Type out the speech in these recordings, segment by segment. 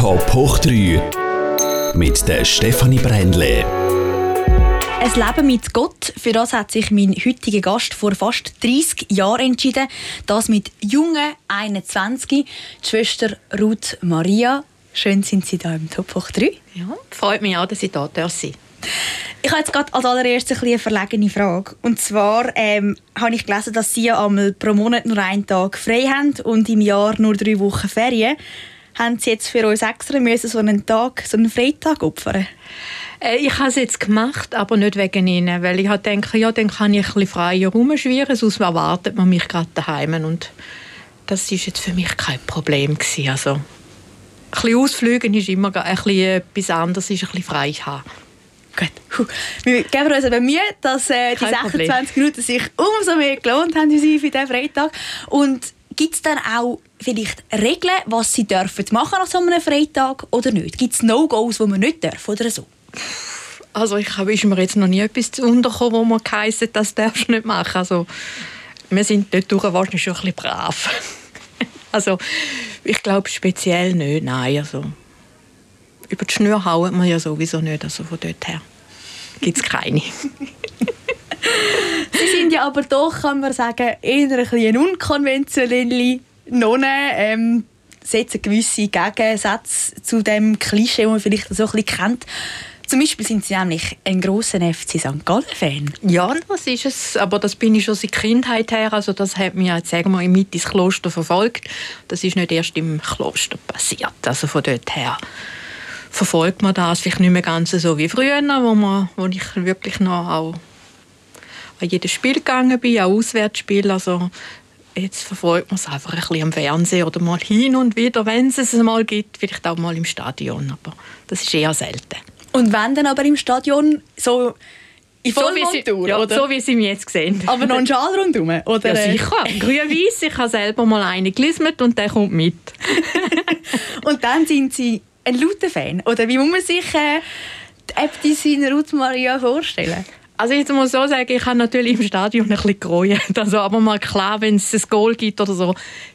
Top hoch 3 mit der Stefanie Brändle. Ein Leben mit Gott, für das hat sich mein heutiger Gast vor fast 30 Jahren entschieden. Das mit jungen 21, die Schwester Ruth Maria. Schön sind Sie da im Top hoch 3. Ja, freut mich auch, dass ich da sein darf. Ich habe jetzt gerade als allererstes eine verlegene Frage. Und zwar ähm, habe ich gelesen, dass Sie einmal pro Monat nur einen Tag frei haben und im Jahr nur drei Wochen Ferien. Haben Sie jetzt für uns extra müssen so einen Tag, so einen Freitag opfern? Äh, ich habe es jetzt gemacht, aber nicht wegen Ihnen, weil ich denke, ja, dann kann ich ein bisschen freier rumschwirren, sonst erwartet man mich gerade daheim und das ist jetzt für mich kein Problem gewesen. Also, ein bisschen ausfliegen ist immer ein bisschen etwas anderes, ist ein bisschen frei haben. Gut. Wir geben uns aber Mühe, dass äh, die 26 Problem. Minuten sich umso mehr gelohnt haben für diesen Freitag. Und gibt es dann auch vielleicht Regeln, was sie dürfen machen an so einem Freitag oder nicht? Gibt es No-Gos, die man nicht dürfen oder so? Also ich habe ist mir jetzt noch nie etwas untergekommen, wo man geheißen das darfst du nicht machen. Also wir sind dort wahrscheinlich schon ein bisschen brav. also ich glaube speziell nicht, nein. Also über die Schnur hauen wir ja sowieso nicht, also von dort her gibt es keine. Sie sind ja aber doch, kann man sagen, eher ein bisschen unkonventionelle Nonne. Ähm, setzen gewisse Gegensätze zu dem Klischee, das man vielleicht so ein bisschen kennt. Zum Beispiel sind Sie nämlich ein grosser FC St. Gallen-Fan. Ja, das ist es. Aber das bin ich schon seit Kindheit her. Also das hat mich jetzt sagen wir, mit ins Kloster verfolgt. Das ist nicht erst im Kloster passiert. Also von dort her verfolgt man das vielleicht nicht mehr ganz so wie früher, wo, man, wo ich wirklich noch auch an jedes Spiel gegangen bin, auch Auswärtsspiel. Also jetzt verfolgt man es einfach ein bisschen am Fernsehen oder mal hin und wieder, wenn es es mal gibt, vielleicht auch mal im Stadion, aber das ist eher selten. Und wenn dann aber im Stadion so in Vollmontur, so ja, oder? so wie Sie mich jetzt gesehen Aber noch ein Schal rundherum, oder? Ja, sicher. Grün-Weiß. Ich habe selber mal einen gelismet und der kommt mit. und dann sind Sie ein lauter Fan? Oder wie muss man sich äh, die Äbtissin Ruth Maria vorstellen? Also ich muss so sagen, ich habe natürlich im Stadion ein bisschen gereut. Also aber mal klar, wenn es ein Goal gibt oder so,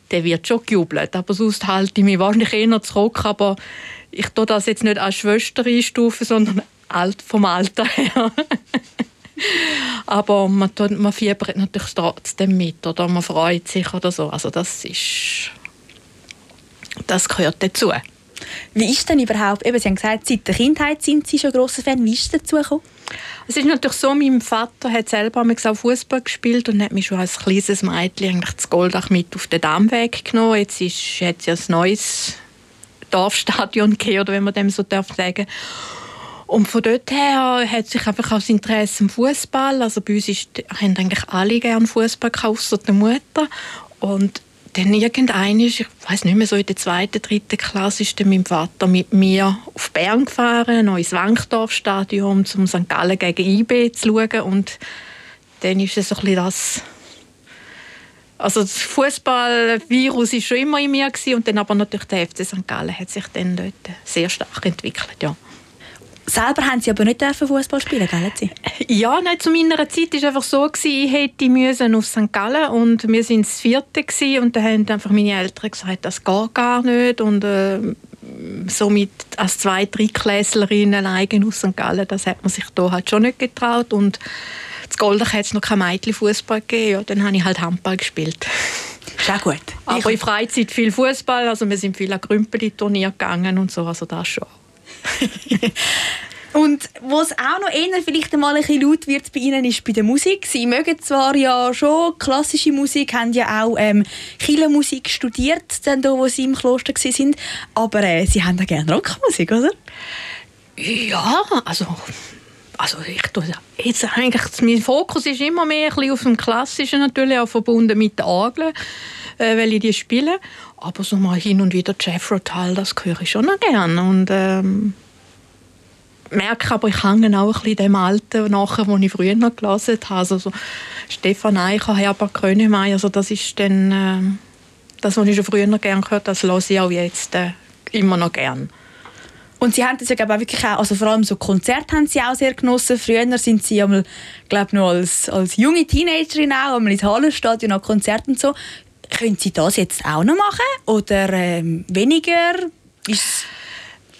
dann wird schon gejubelt. Aber sonst halte ich mich wahrscheinlich eher zurück. Aber ich tue das jetzt nicht als Schwester einstufen, sondern alt vom Alter her. aber man, man fiebert natürlich trotzdem mit oder man freut sich oder so. Also das ist... Das gehört dazu. Wie ist denn überhaupt, eben, Sie haben gesagt, seit der Kindheit sind Sie schon grosser Fan. Wie ist es dazu gekommen? Es ist natürlich so, mein Vater hat selber auch Fußball gespielt und hat mich schon als kleines Mädchen das Goldach mit auf den Dammweg genommen. Jetzt ist, hat es ja ein neues Dorfstadion gegeben, oder wenn man dem so darf und von dort her hat sich einfach auch das Interesse am Fußball. Also bei uns ist, haben eigentlich alle gerne Fußball außer der Mutter. Und dann irgendein ich weiß nicht mehr, so in der zweiten, dritten Klasse ist dann mein Vater mit mir auf Bern gefahren, ins Wankdorfstadion, um St. Gallen gegen IB zu schauen und dann ist es so ein das also das Fußballvirus war schon immer in mir gewesen, und dann aber natürlich der FC St. Gallen hat sich dann dort sehr stark entwickelt, ja. Selber haben Sie aber nicht Fußball spielen, gell? Sie? Ja, nein, zu meiner Zeit war es einfach so, ich hätte müssen auf St. Gallen und wir waren das Vierte gewesen, und dann haben einfach meine Eltern gesagt, das geht gar nicht und äh, somit als zwei, drei Klässlerin alleine aus St. Gallen, das hat man sich da halt schon nicht getraut und in Goldach hat es noch kein Mädchenfußball gegeben, ja, dann habe ich halt Handball gespielt. Sehr gut. Aber in Freizeit viel Fußball, also wir sind viel an Grümpeli-Turnier gegangen und so, also das schon. Und was auch noch eher vielleicht einmal ein bisschen laut wird bei Ihnen, ist bei der Musik. Sie mögen zwar ja schon klassische Musik, haben ja auch ähm, Kirchenmusik studiert, dann da, wo Sie im Kloster sind, aber äh, Sie haben ja gerne Rockmusik, oder? Ja, also also ich tue jetzt eigentlich mein Fokus ist immer mehr ein bisschen auf dem Klassischen natürlich auch verbunden mit den Orgeln, äh, weil ich die spiele. Aber so mal hin und wieder Jeffro Tull, das höre ich schon noch gerne und ähm, merke aber, ich hänge auch ein bisschen dem Alten nachher, wo ich früher noch gelesen habe. Also so Stefan Eicher, Herbert Grönemeyer, also das ist dann äh, das, was ich schon früher noch gerne gehört habe, das höre ich auch jetzt äh, immer noch gerne. Und Sie haben das ja glaube wirklich auch, also vor allem so Konzerte haben Sie auch sehr genossen. Früher sind Sie einmal, glaube noch als, als junge Teenagerin auch einmal ins Hallenstadion an Konzerten und so. Können Sie das jetzt auch noch machen oder ähm, weniger? Ist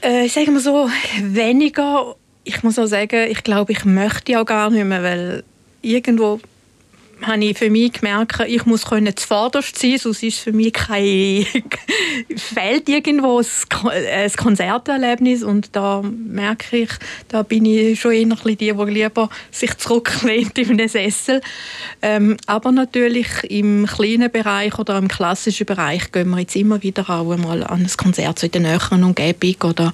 Äh, sagen wir so, weniger. Ich muss auch sagen, ich glaube, ich möchte auch gar nicht mehr, weil irgendwo habe ich für mich gemerkt, ich muss können zuvorderst sein, sonst ist für mich kein fehlt irgendwo ein Konzerterlebnis und da merke ich, da bin ich schon eher die, die lieber sich zurücklehnt in einem Sessel. Ähm, aber natürlich im kleinen Bereich oder im klassischen Bereich gehen wir jetzt immer wieder auch einmal an ein Konzert so in der näheren Umgebung oder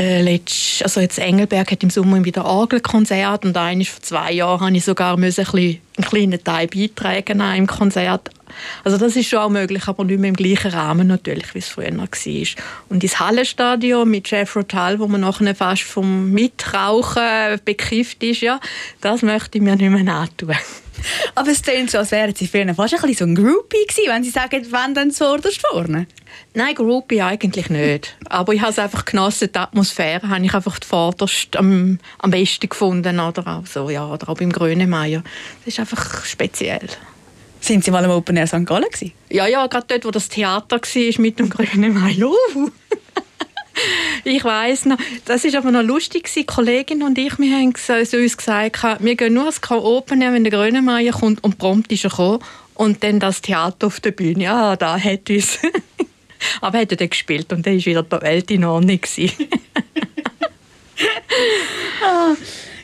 äh, letzt, also jetzt Engelberg hat im Sommer wieder Orgelkonzert und eines vor zwei Jahren habe ich sogar müssen einen kleinen Teil beitragen im Konzert. Also das ist schon auch möglich, aber nicht mehr im gleichen Rahmen natürlich, wie es früher war. Und ins Hallenstadion mit Jeff Rotal, wo man nachher fast vom Mitrauchen bekifft ist, ja, das möchte ich mir nicht mehr antun. Aber es klingt so, als wären Sie früher fast ein bisschen so ein Groupie gewesen, wenn Sie sagen, wenn dann oder vorne. Nein, Groupie eigentlich nicht. Aber ich habe es einfach genossen, die Atmosphäre habe ich einfach vorderst am, am besten gefunden. Oder auch, so, ja, oder auch beim Grönemeyer. Das ist einfach speziell. Sind Sie mal im Open Air St. Gallen gewesen? Ja, ja, gerade dort, wo das Theater war mit dem Grönemeyer. Ich weiß noch, das ist aber noch lustig Die Kollegin und ich, wir haben so uns gesagt, wir gehen nur Open Air, wenn der Grönemeyer kommt und prompt ist er gekommen. Und dann das Theater auf der Bühne, ja, da hat uns. aber er hat dann gespielt und dann war wieder die Welt in Ordnung. ah,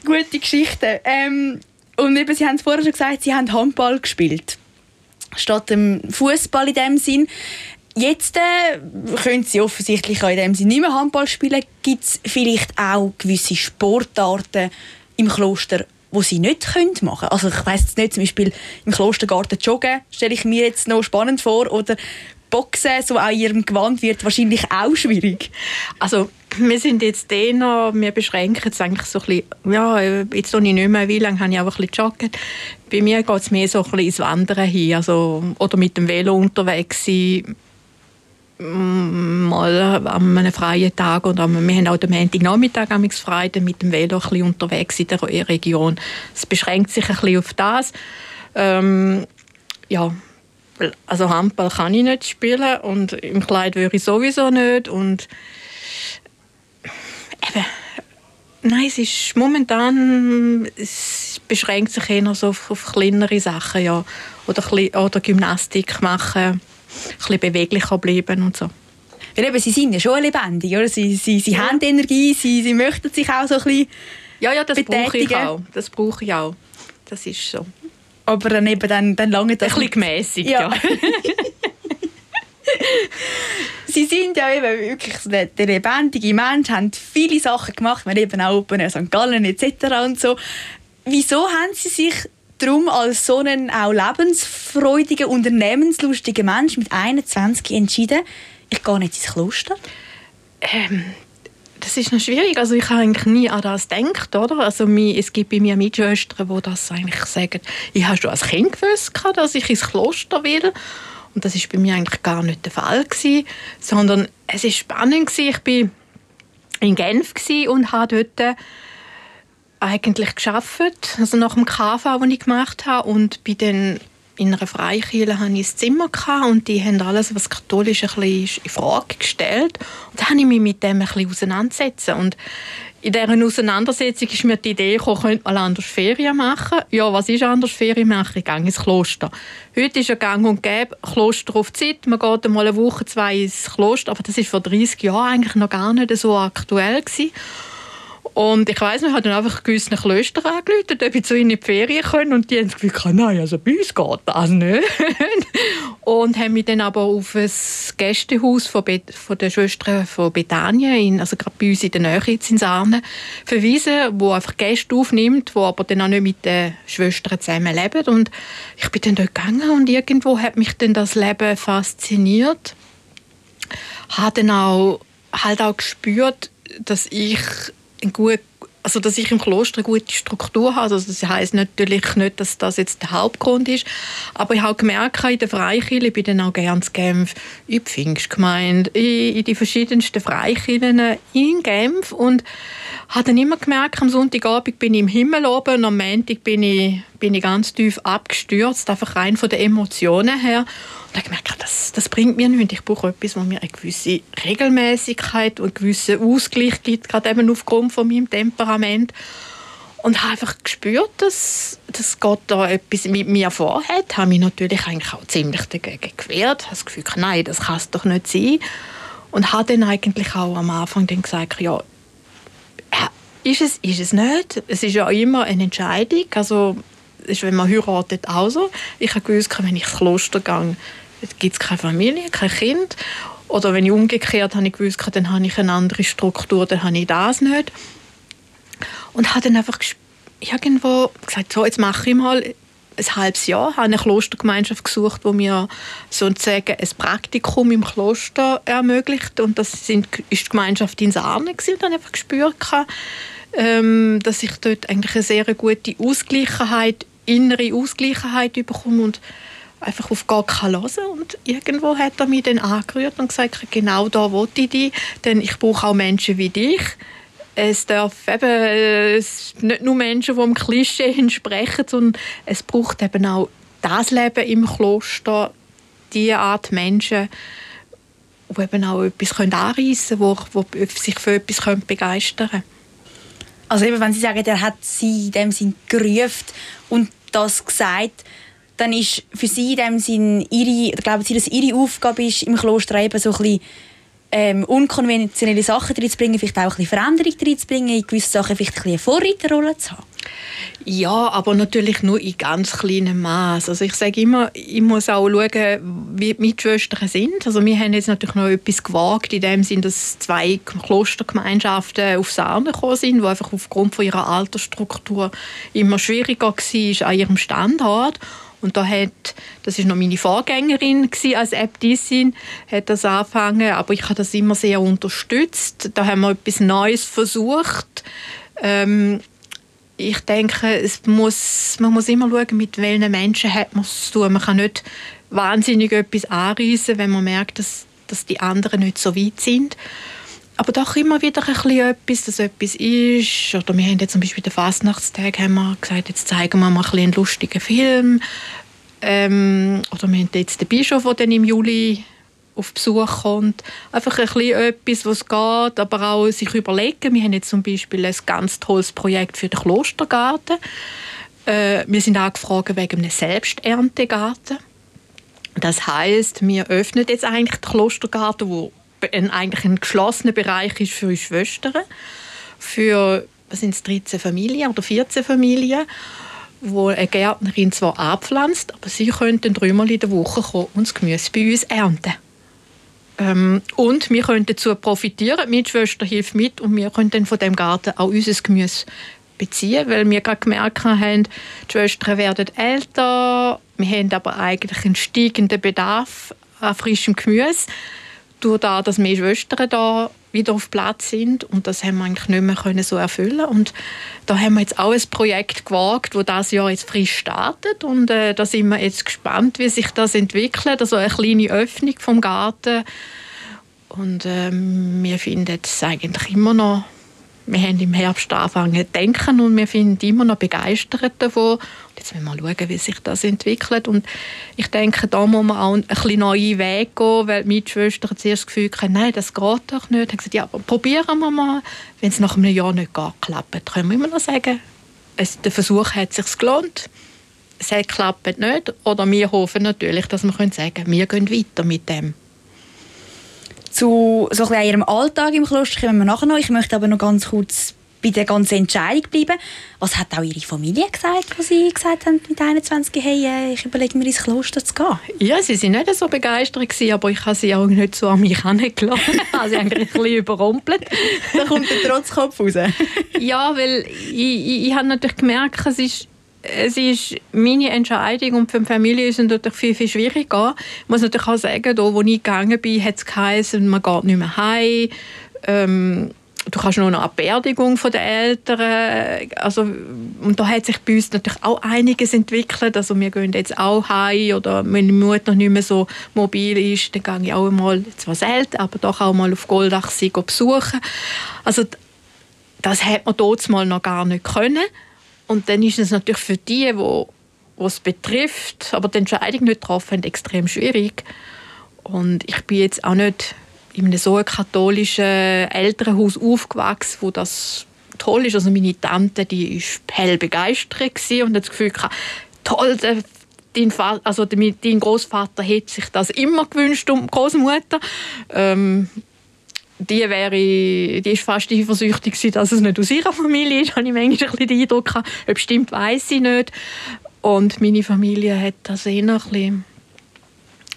gute Geschichte. Ähm, und eben, Sie haben es vorher schon gesagt, Sie haben Handball gespielt. Statt dem Fußball in dem Sinn. Jetzt äh, können Sie offensichtlich auch in dem Sinne nicht mehr Handball spielen. Gibt es vielleicht auch gewisse Sportarten im Kloster, wo sie nicht können machen Also ich weiß nicht, zum Beispiel im Klostergarten joggen, stelle ich mir jetzt noch spannend vor. Oder Boxen, so in ihrem Gewand, wird wahrscheinlich auch schwierig. Also wir sind jetzt eher, wir beschränken es eigentlich so ein bisschen, ja, jetzt noch nicht mehr, wie lange habe ich auch ein bisschen joggen. Bei mir geht es mehr so ein bisschen ins Wandern hin, also, oder mit dem Velo unterwegs sein, mal an einem freien Tag oder wir haben auch den Montagnachmittag frei, dann mit dem Velo ein unterwegs in der Region. Es beschränkt sich ein bisschen auf das. Ähm, ja, also Handball kann ich nicht spielen und im Kleid würde ich sowieso nicht und eben, nein, es ist momentan, es beschränkt sich eher so auf, auf kleinere Sachen, ja, oder, oder Gymnastik machen bisschen beweglicher bleiben und so. Weil eben, sie sind ja schon lebendig, oder? Sie, sie, sie ja. haben Energie, sie, sie möchten sich auch so ein bisschen Ja, ja, das brauche ich auch. Das brauche ich auch. Das ist so. Aber dann eben, dann, dann lange das... Ein bisschen gemässigt, ja. ja. sie sind ja eben wirklich der, der lebendige Mensch, haben viele Sachen gemacht, wir eben auch Open St. Gallen etc. und so. Wieso haben sie sich darum als so einen auch lebensfreudigen, unternehmenslustigen Mensch mit 21 entschieden, ich gehe nicht ins Kloster? Ähm, das ist noch schwierig. Also ich habe eigentlich nie an das gedacht, oder? Also es gibt bei mir Mitschwestern, die das eigentlich sagen. Ich habe schon als Kind gewusst, dass ich ins Kloster will. Und das ist bei mir eigentlich gar nicht der Fall gewesen, sondern es ist spannend gewesen. Ich bin in Genf und habe dort eigentlich geschafft, also nach dem KV, den ich gemacht habe und bei den in einer Freikirche hatte ich ein Zimmer und die haben alles, was katholisch ist, in Frage gestellt. Und dann habe ich mich mit dem ein bisschen. Und in dieser Auseinandersetzung ist mir die Idee gekommen, könnte man anders Ferien machen. Ja, was ist anders Ferien machen? Ich gehe ins Kloster. Heute ist ein Gang und Gäbe, Kloster auf Zeit. Man geht einmal eine Woche, zwei ins Kloster. Aber das war vor 30 Jahren eigentlich noch gar nicht so aktuell. Gewesen. Und ich weiss, wir haben dann einfach gewissen Klöster angerufen, ob ich zu ihnen in die Ferien können. Und die haben Gefühl, nein, also bei uns geht das nicht. und haben mich dann aber auf ein Gästehaus von, Be von der Schwestern von Bethanien, also gerade bei uns in der Nähe jetzt in Sarne, verwiesen, wo einfach Gäste aufnimmt, wo aber dann auch nicht mit den Schwestern zusammen leben. Und ich bin dann dort gegangen und irgendwo hat mich dann das Leben fasziniert. Habe dann auch, halt auch gespürt, dass ich gut, also dass ich im Kloster eine gute Struktur habe. Also das heißt natürlich nicht, dass das jetzt der Hauptgrund ist, aber ich habe gemerkt, in der Freikirche, ich bin dann auch gerne in Genf, in die Pfingstgemeinde, in, in die verschiedensten Freikirchen in Genf und habe dann immer gemerkt, am Sonntagabend bin ich im Himmel oben und am Montag bin ich, bin ich ganz tief abgestürzt, einfach rein von den Emotionen her. Und habe gemerkt, das, das bringt mir nichts. Ich brauche etwas, wo mir eine gewisse Regelmäßigkeit und einen gewissen Ausgleich gibt, gerade eben aufgrund von meinem Temperament. Und habe einfach gespürt, dass, dass Gott da etwas mit mir vorhat. Habe mich natürlich eigentlich auch ziemlich dagegen gewehrt. Habe das Gefühl, nein, das kann es doch nicht sein. Und habe dann eigentlich auch am Anfang dann gesagt, ja, ist es, ist es nicht. Es ist ja immer eine Entscheidung. Also, ist, wenn man heiratet, auch so. Ich habe gewusst, wenn ich Kloster gehe, gibt es keine Familie, kein Kind. Oder wenn ich umgekehrt habe ich gewusst, dann habe ich eine andere Struktur, dann habe ich das nicht. Und habe dann einfach irgendwo gesagt, so, jetzt mache ich mal ein halbes Jahr, habe eine Klostergemeinschaft gesucht, wo mir sozusagen ein Praktikum im Kloster ermöglicht. Und das sind, ist die Gemeinschaft in Sarne. Und dann einfach gespürt, ähm, dass ich dort eigentlich eine sehr gute Ausgleichheit, innere Ausgleichheit bekomme und einfach auf Gott kann hören und irgendwo hat er mich dann angerührt und gesagt, genau da wollte ich dich, denn ich brauche auch Menschen wie dich. Es darf eben es nicht nur Menschen, die dem Klischee entsprechen, sondern es braucht eben auch das Leben im Kloster, diese Art Menschen, die eben auch etwas anreissen können, die sich für etwas begeistern können. Also eben, wenn Sie sagen, er hat Sie in dem Sinn gerufen und das gesagt, dann ist für Sie in dem Sinn ihre, glauben Sie, dass Ihre Aufgabe ist, im Kloster eben so ein bisschen ähm, unkonventionelle Sachen reinzubringen, vielleicht auch ein bisschen Veränderung reinzubringen, in gewissen Sachen vielleicht ein bisschen eine Vorreiterrolle zu haben? Ja, aber natürlich nur in ganz kleinem Maß. Also ich sage immer, ich muss auch schauen, wie die Mitschwestern sind. Also wir haben jetzt natürlich noch etwas gewagt, in dem Sinn, dass zwei Klostergemeinschaften auf Sarne gekommen sind, die einfach aufgrund von ihrer Altersstruktur immer schwieriger war an ihrem Standort. Und da hat, das ist noch meine Vorgängerin als Äbtissin, hat das angefangen, aber ich habe das immer sehr unterstützt. Da haben wir etwas Neues versucht. Ähm, ich denke, es muss, man muss immer schauen, mit welchen Menschen hat man es zu tun. Man kann nicht wahnsinnig etwas anreißen, wenn man merkt, dass, dass die anderen nicht so weit sind. Aber doch immer wieder ein bisschen etwas, dass etwas ist. Oder wir haben jetzt zum Beispiel den Fastnachtstag haben wir gesagt, jetzt zeigen wir mal einen lustigen Film. Ähm, oder wir haben jetzt den Bischof, der dann im Juli auf Besuch kommt. Einfach ein bisschen etwas, was geht, aber auch sich überlegen. Wir haben jetzt zum Beispiel ein ganz tolles Projekt für den Klostergarten. Äh, wir sind angefragt wegen einem Selbsterntegarten. Das heißt, wir öffnen jetzt eigentlich den Klostergarten, wo eigentlich ein geschlossener Bereich ist für uns Schwestern, für was sind es, 13 Familien oder 14 Familien, wo eine Gärtnerin zwar abpflanzt, aber sie könnten dreimal in der Woche kommen und das Gemüse bei uns ernten. Ähm, und wir können dazu profitieren. Die Schwester hilft mit und wir können dann von dem Garten auch unser Gemüse beziehen, weil wir gerade gemerkt haben, die Schwestern werden älter, wir haben aber eigentlich einen steigenden Bedarf an frischem Gemüse durch das, dass mehr Schwestern da wieder auf Platz sind. Und das haben wir eigentlich nicht mehr können so erfüllen. Und da haben wir jetzt auch ein Projekt gewagt, wo das Jahr jetzt frisch startet. Und äh, da sind wir jetzt gespannt, wie sich das entwickelt, also eine kleine Öffnung vom Garten. Und ähm, wir finden es eigentlich immer noch wir haben im Herbst angefangen zu denken und wir sind immer noch begeistert davon. Und jetzt müssen wir schauen, wie sich das entwickelt. Und ich denke, da muss man auch ein bisschen neue Wege gehen, weil die Mitschwestern zuerst das Gefühl hatten, nein, das geht doch nicht. Haben gesagt, ja, aber probieren wir mal. Wenn es nach einem Jahr nicht geht, klappt, können wir immer noch sagen, es, der Versuch hat sich gelohnt. Es hat klappt nicht. Oder wir hoffen natürlich, dass wir sagen können, wir gehen weiter mit dem zu so ein ihrem Alltag im Kloster kommen wir nachher noch. Ich möchte aber noch ganz kurz bei der ganzen Entscheidung bleiben. Was hat auch Ihre Familie gesagt, als Sie gesagt haben mit 21, hey, äh, ich überlege mir ins Kloster zu gehen? Ja, sie waren nicht so begeistert, gewesen, aber ich habe sie auch nicht so an mich herangelassen. sie eigentlich ein bisschen überrumpelt. da kommt der Trotzkopf raus. ja, weil ich, ich, ich habe natürlich gemerkt, es ist es ist meine Entscheidung und für die Familie ist es natürlich viel, viel schwieriger. Ich muss natürlich auch sagen, da, wo ich gegangen bin, hat es geheißen, man geht nicht mehr heim. Ähm, du kannst noch eine Beerdigung der Eltern. Also, und da hat sich bei uns natürlich auch einiges entwickelt. Also wir gehen jetzt auch heim oder wenn die Mutter noch nicht mehr so mobil ist, dann gehe ich auch mal, zwar selten, aber doch auch mal auf Goldach besuchen. Also das hat man dort mal noch gar nicht können. Und dann ist es natürlich für die, die was betrifft, aber die Entscheidung nicht getroffen extrem schwierig. Und ich bin jetzt auch nicht in einem so katholischen Elternhaus aufgewachsen, wo das toll ist. Also meine Tante, die ist hell begeistert und hat das Gefühl gehabt, toll, dein, Vater, also dein Großvater hätte sich das immer gewünscht um Großmutter. Ähm, die wäre, die ist fast eifersüchtig dass es nicht aus ihrer Familie ist, habe ich manchmal ein den Eindruck gehabt. Ob stimmt, weiß ich nicht. Und meine Familie hat das eher ein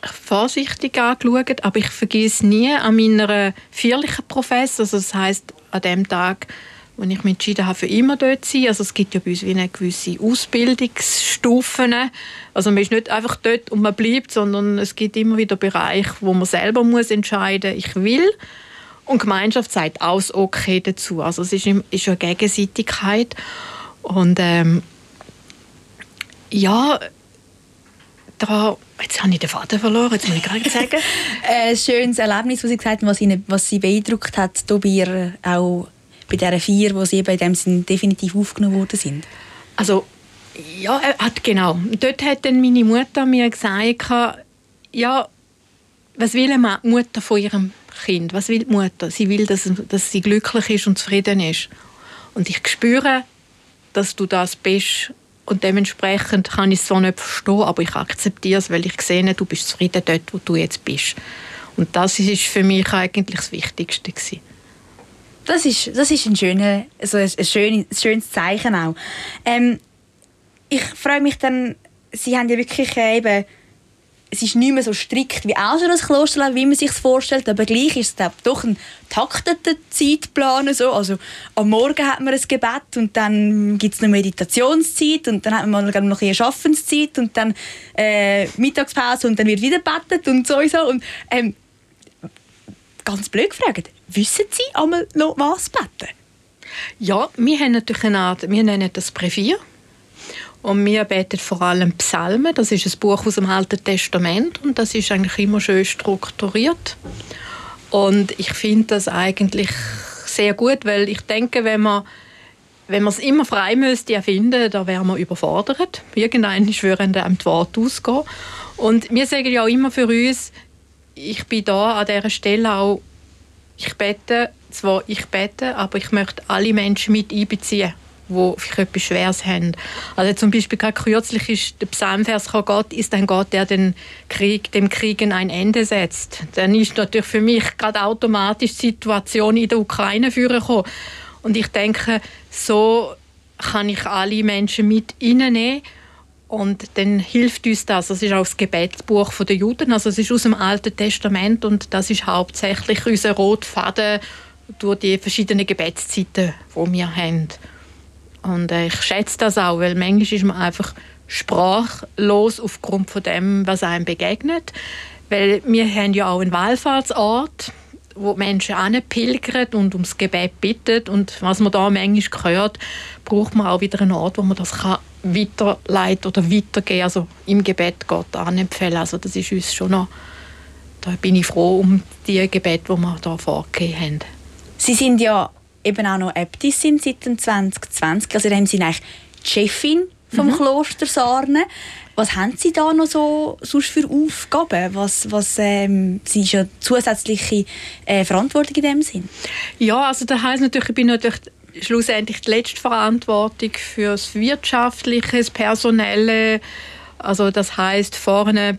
vorsichtig angeschaut, aber ich vergesse nie an meiner vierlichen Professor, also das heißt an dem Tag, wo ich mich entschieden habe, für immer dort zu sein. Also es gibt ja bei uns wie eine gewisse Ausbildungsstufen. Also man ist nicht einfach dort und man bleibt, sondern es gibt immer wieder Bereiche, wo man selber muss entscheiden muss, ich will. Und die Gemeinschaft sagt auch das Okay dazu. Also es ist, ist eine Gegenseitigkeit. Und ähm, ja, da, jetzt habe ich den Vater verloren, jetzt muss ich gerade sagen. ein schönes Erlebnis, was Sie gesagt haben, was, Ihnen, was Sie beeindruckt hat, bei ihr, auch bei dieser vier, wo Sie eben in dem Sinn definitiv aufgenommen worden sind. Also, ja, genau. Dort hat dann meine Mutter mir gesagt, ja, was will eine Mutter von ihrem Kind? Was will die Mutter? Sie will, dass, dass sie glücklich ist und zufrieden ist. Und ich spüre, dass du das bist und dementsprechend kann ich es zwar nicht verstehen, aber ich akzeptiere es, weil ich sehe, du bist zufrieden dort, wo du jetzt bist. Und das ist für mich eigentlich das Wichtigste gewesen. Das ist, das ist ein, schöner, also ein, schönes, schönes Zeichen auch. Ähm, ich freue mich dann, Sie haben ja wirklich äh, eben es ist nicht mehr so strikt wie auch schon das Klosterleben, wie man sich vorstellt, aber gleich ist es doch ein takteter Zeitplan. So. Also, am Morgen hat man ein Gebet und dann gibt es eine Meditationszeit und dann hat man noch eine Schaffenszeit und dann äh, Mittagspause und dann wird wieder gebetet und so und so. Und, ähm, ganz blöd gefragt, wissen Sie einmal noch was beten? Ja, wir haben natürlich eine Art, wir nennen das Brevier. Und wir beten vor allem Psalmen. Das ist ein Buch aus dem Alten Testament und das ist eigentlich immer schön strukturiert. Und ich finde das eigentlich sehr gut, weil ich denke, wenn man wenn man es immer frei müsste erfinden, dann wäre man überfordert. Irgendwann würden einem die Worte ausgehen. Und wir sagen ja auch immer für uns, ich bin da an dieser Stelle auch, ich bete, zwar ich bete, aber ich möchte alle Menschen mit einbeziehen die vielleicht etwas Schweres haben. Also zum Beispiel gerade kürzlich ist der Psalmvers Gott ist ein Gott, der den Krieg, dem Kriegen ein Ende setzt. Dann ist natürlich für mich gerade automatisch die Situation in der Ukraine führen Und ich denke, so kann ich alle Menschen mit reinnehmen und dann hilft uns das. Das ist auch das Gebetsbuch der Juden. Also es ist aus dem Alten Testament und das ist hauptsächlich unser Rotfaden durch die verschiedenen Gebetszeiten, die wir haben. Und äh, ich schätze das auch, weil manchmal ist man einfach sprachlos aufgrund von dem, was einem begegnet. Weil wir haben ja auch einen Wallfahrtsort, wo Menschen pilgern und ums Gebet bitten. Und was man da manchmal hört, braucht man auch wieder einen Ort, wo man das weiterleiten oder weitergehen, also im Gebet Gott anempfehlen. Also das ist uns schon noch, da bin ich froh um die Gebet, die wir da vorgegeben haben. Sie sind ja eben auch noch Äbtissin seit 2020. Also in dem eigentlich die Chefin vom mhm. Kloster Sarne. Was haben Sie da noch so sonst für Aufgaben? Was, was ähm, Sie ist ja zusätzliche äh, Verantwortung in dem Sinn? Ja, also das heißt natürlich, ich bin natürlich schlussendlich die letzte Verantwortung für das wirtschaftliche, das personelle. Also das heißt vorne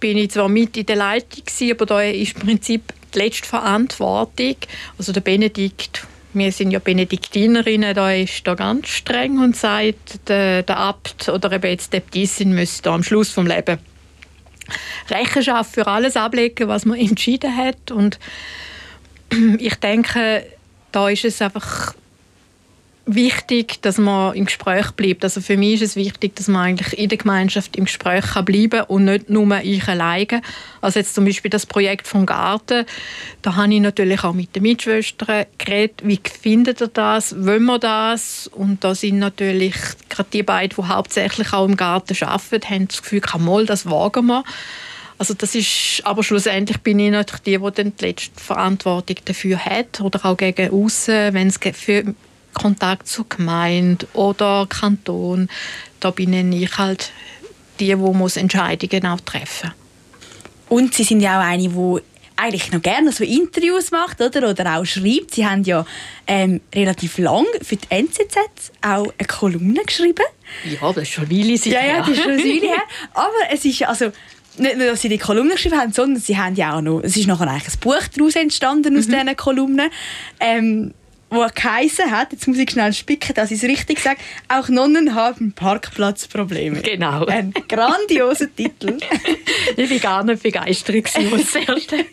bin ich zwar mit in der Leitung aber da ist im Prinzip die letzte Verantwortung. Also der Benedikt wir sind ja Benediktinerinnen, da ist da ganz streng und sagt, der, der Abt oder eben jetzt die Äbtissin müsste da am Schluss vom Leben Rechenschaft für alles ablegen, was man entschieden hat. Und ich denke, da ist es einfach wichtig, dass man im Gespräch bleibt. Also für mich ist es wichtig, dass man eigentlich in der Gemeinschaft im Gespräch kann bleiben und nicht nur ich alleine. Also jetzt zum Beispiel das Projekt vom Garten, da habe ich natürlich auch mit den Mitschwestern geredet, wie findet ihr das, wollen wir das? Und da sind natürlich gerade die beiden, die hauptsächlich auch im Garten arbeiten, haben das Gefühl, mal, das wagen wir. Also das ist, aber schlussendlich bin ich natürlich die, die dann die letzte Verantwortung dafür hat oder auch gegen außen, wenn es für Kontakt zur Gemeinde oder Kanton. Da bin ich halt die, die muss Entscheidungen auch treffen Und Sie sind ja auch eine, die eigentlich noch gerne so Interviews macht oder, oder auch schreibt. Sie haben ja ähm, relativ lang für die NZZ auch eine Kolumne geschrieben. Ja, das ist schon eine Weile Ja, ja, das ist schon eine Weile her. Aber es ist ja, also nicht nur, dass sie die Kolumne geschrieben haben, sondern sie haben ja auch noch, es ist nachher eigentlich ein Buch daraus entstanden aus mhm. diesen Kolumnen. Ähm, wo er geheissen hat, jetzt muss ich schnell spicken, dass ich es richtig sage, auch Nonnen haben Parkplatzprobleme. Genau. Ein grandioser Titel. ich war gar nicht begeistert, was das erste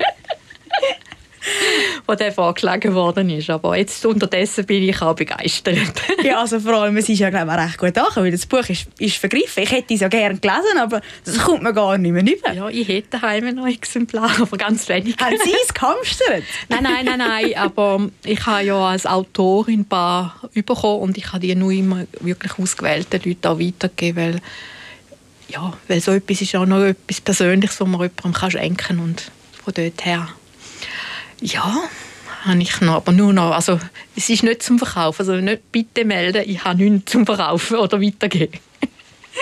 wo der vorgeschlagen worden ist. Aber jetzt unterdessen bin ich auch begeistert. ja, also vor allem, es ist ja glaube ich, recht gut angekommen, weil das Buch ist, ist vergriffen. Ich hätte es ja gerne gelesen, aber das kommt mir gar nicht mehr rüber. Ja, ich hätte daheim noch ein Exemplar, aber ganz wenig. Haben Sie es gehamstert? nein, nein, nein, nein, aber ich habe ja als Autorin ein paar bekommen und ich habe die nur immer wirklich ausgewählten Leuten auch weitergegeben, weil ja, weil so etwas ist auch noch etwas Persönliches, was man jemandem schenken kann und von dort her ja, habe ich noch, aber nur noch, also es ist nicht zum Verkaufen, also nicht bitte melden, ich habe nichts zum Verkaufen oder weitergeben.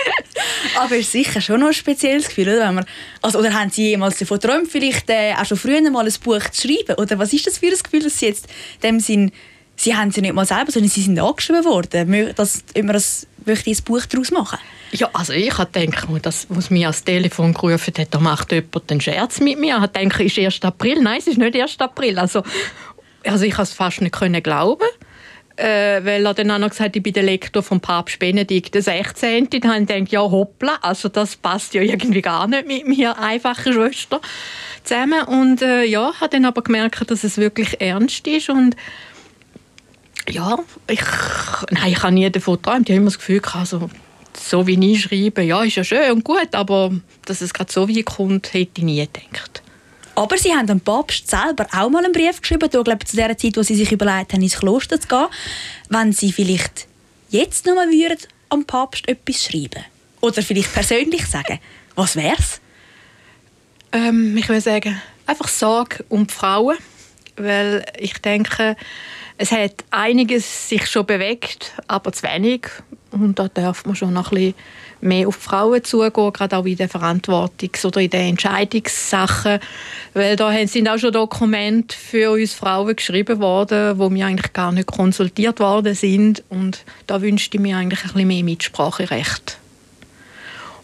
aber es ist sicher schon noch ein spezielles Gefühl, oder? Wenn man, also, oder haben Sie jemals davon geträumt, vielleicht äh, auch schon früher mal ein Buch zu schreiben? Oder was ist das für ein Gefühl, dass Sie jetzt in dem Sinn, Sie haben ja nicht mal selber, sondern Sie sind angeschrieben worden, dass immer das möchte ein Buch daraus machen? Ja, also ich habe gedacht, das, was mir ans Telefon gerufen hat, da macht jemand einen Scherz mit mir. Ich habe gedacht, es ist 1. April. Nein, es ist nicht 1. April. Also, also ich konnte es fast nicht können glauben. Äh, weil er dann auch noch gesagt hat, ich bin der Lektor vom Papst Benedikt XVI. Dann habe ich gedacht, ja hoppla, also das passt ja irgendwie gar nicht mit mir, einfache Schwester, zusammen. Und äh, ja, habe dann aber gemerkt, dass es wirklich ernst ist und ja, ich, nein, ich habe nie davon geträumt. Ich habe immer das Gefühl, also, so wie ich schreibe, ja, ist ja schön und gut, aber dass es gerade so wie kommt, hätte ich nie gedacht. Aber Sie haben dem Papst selber auch mal einen Brief geschrieben, da, glaube zu der Zeit, wo Sie sich überlegt haben, ins Kloster zu gehen. Wenn Sie vielleicht jetzt noch mal würden, am Papst etwas schreiben oder vielleicht persönlich sagen, was wäre es? Ähm, ich würde sagen, einfach Sorge um die Frauen, weil ich denke, es hat einiges sich schon bewegt, aber zu wenig. Und da darf man schon noch ein bisschen mehr auf die Frauen zugehen, gerade auch in den Verantwortungs- oder in den Entscheidungssachen. Weil da sind auch schon Dokumente für uns Frauen geschrieben worden, wo wir eigentlich gar nicht konsultiert worden sind. Und da wünschte ich mir eigentlich ein bisschen mehr Mitspracherecht.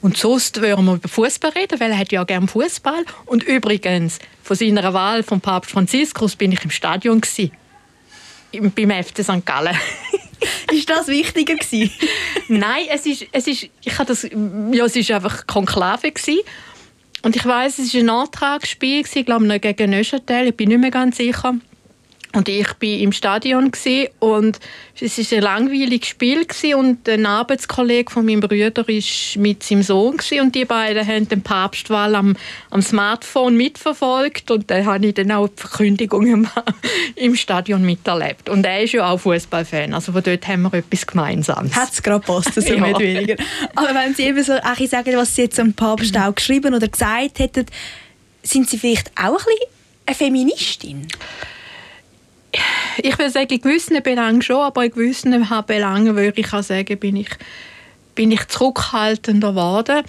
Und sonst würden wir über Fußball reden, weil er hat ja gerne Fußball. Und übrigens, von seiner Wahl vom Papst Franziskus bin ich im Stadion gewesen beim FC St. Gallen. ist das wichtiger gewesen? Nein, es ist, es ist, ich das, ja, es ist einfach Konklave gewesen. Und ich weiß, es war ein Antragsspiel, ich glaube gegen Neuchâtel, ich bin nicht mehr ganz sicher. Und ich war im Stadion und es war ein langweiliges Spiel und ein Arbeitskollege von meinem Bruder war mit seinem Sohn und die beiden haben den Papstwahl am, am Smartphone mitverfolgt und da habe ich dann auch die Verkündigung im, Stadion miterlebt. Und er ist ja auch Fußballfan, also von dort haben wir etwas Gemeinsames. Hat es gerade passt, so ja. nicht weniger. Aber wenn Sie eben so ich sagen, was Sie jetzt am Papst auch geschrieben oder gesagt hätten, sind Sie vielleicht auch ein bisschen eine Feministin? Ich würde sagen, in gewissen Belangen schon, aber in gewissen Belangen würde ich sagen, bin ich, bin ich zurückhaltender geworden.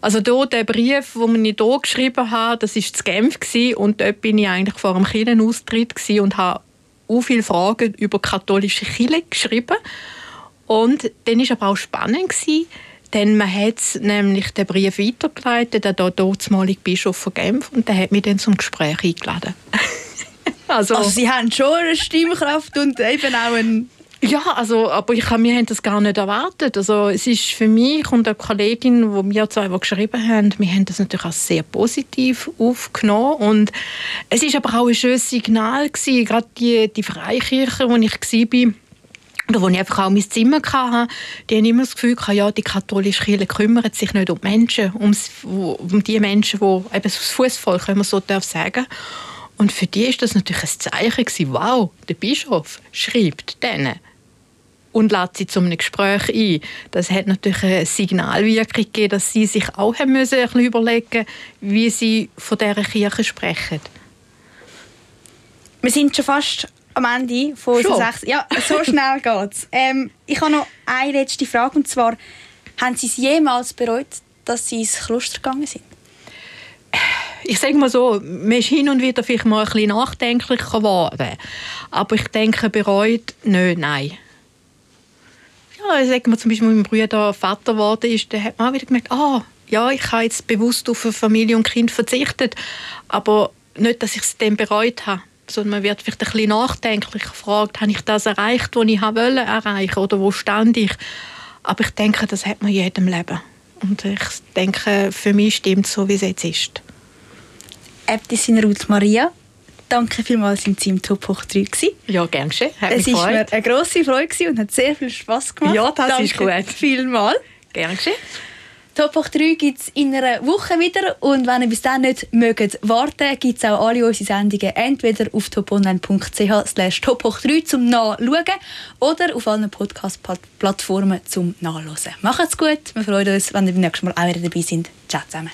Also hier, der Brief, den ich hier geschrieben habe, das war zu Genf und dort bin ich eigentlich vor einem Kirchenaustritt und habe auch viele Fragen über katholische Kirche geschrieben. Und dann war aber auch spannend, denn man hat nämlich den Brief weitergeleitet, der damalige Bischof von Genf, und der hat mich dann zum Gespräch eingeladen. Also, also sie haben schon eine Stimmkraft und eben auch ein ja, also, aber ich, wir haben das gar nicht erwartet. Also, es ist für mich und eine Kollegin, wo wir zwei die geschrieben haben, wir haben das natürlich auch sehr positiv aufgenommen. Und es ist aber auch ein schönes Signal gewesen, gerade die, die Freikirche, wo ich war, oder wo ich einfach auch mein Zimmer hatte, die haben immer das Gefühl gehabt, ja, die katholische Kirche kümmert sich nicht um die Menschen, um, um die Menschen, die eben das Fußvolk, wenn man so darf sagen und für die ist das natürlich ein Zeichen gewesen, wow, der Bischof schreibt denen und lädt sie zu einem Gespräch ein. Das hat natürlich eine Signalwirkung gegeben, dass sie sich auch haben müssen ein bisschen überlegen wie sie von dieser Kirche sprechen. Wir sind schon fast am Ende von unserer sechs. Ja, so schnell geht's. Ähm, ich habe noch eine letzte Frage und zwar: Haben Sie es jemals bereut, dass Sie ins Kloster gegangen sind? Ich sage mal so, man ist hin und wieder vielleicht mal ein bisschen nachdenklich geworden. Aber ich denke, bereut nicht, nein. Ja, ich sage mal zum Beispiel, mein Bruder Vater geworden ist, der hat man auch wieder gemerkt, ah, ja, ich habe jetzt bewusst auf Familie und Kind verzichtet, aber nicht, dass ich es dann bereut habe. Sondern man wird vielleicht ein bisschen nachdenklich gefragt, habe ich das erreicht, was ich wollte erreichen oder wo stand ich? Aber ich denke, das hat man in jedem Leben. Und ich denke, für mich stimmt es so, wie es jetzt ist. Äbtissin Ruth Maria, danke vielmals, sind Sie im Top hoch 3 gewesen. Ja, gern schön. es war mir eine grosse Freude und hat sehr viel Spass gemacht. Ja, das danke ist gut. vielmals. Gern schön. Top hoch 3 gibt es in einer Woche wieder und wenn ihr bis dann nicht mögt warten gibt es auch alle unsere Sendungen entweder auf toponline.ch slash top hoch 3 zum Nachschauen oder auf allen Podcast-Plattformen zum Nachhören. Macht's gut, wir freuen uns, wenn ihr beim nächsten Mal auch wieder dabei sind. Ciao zusammen.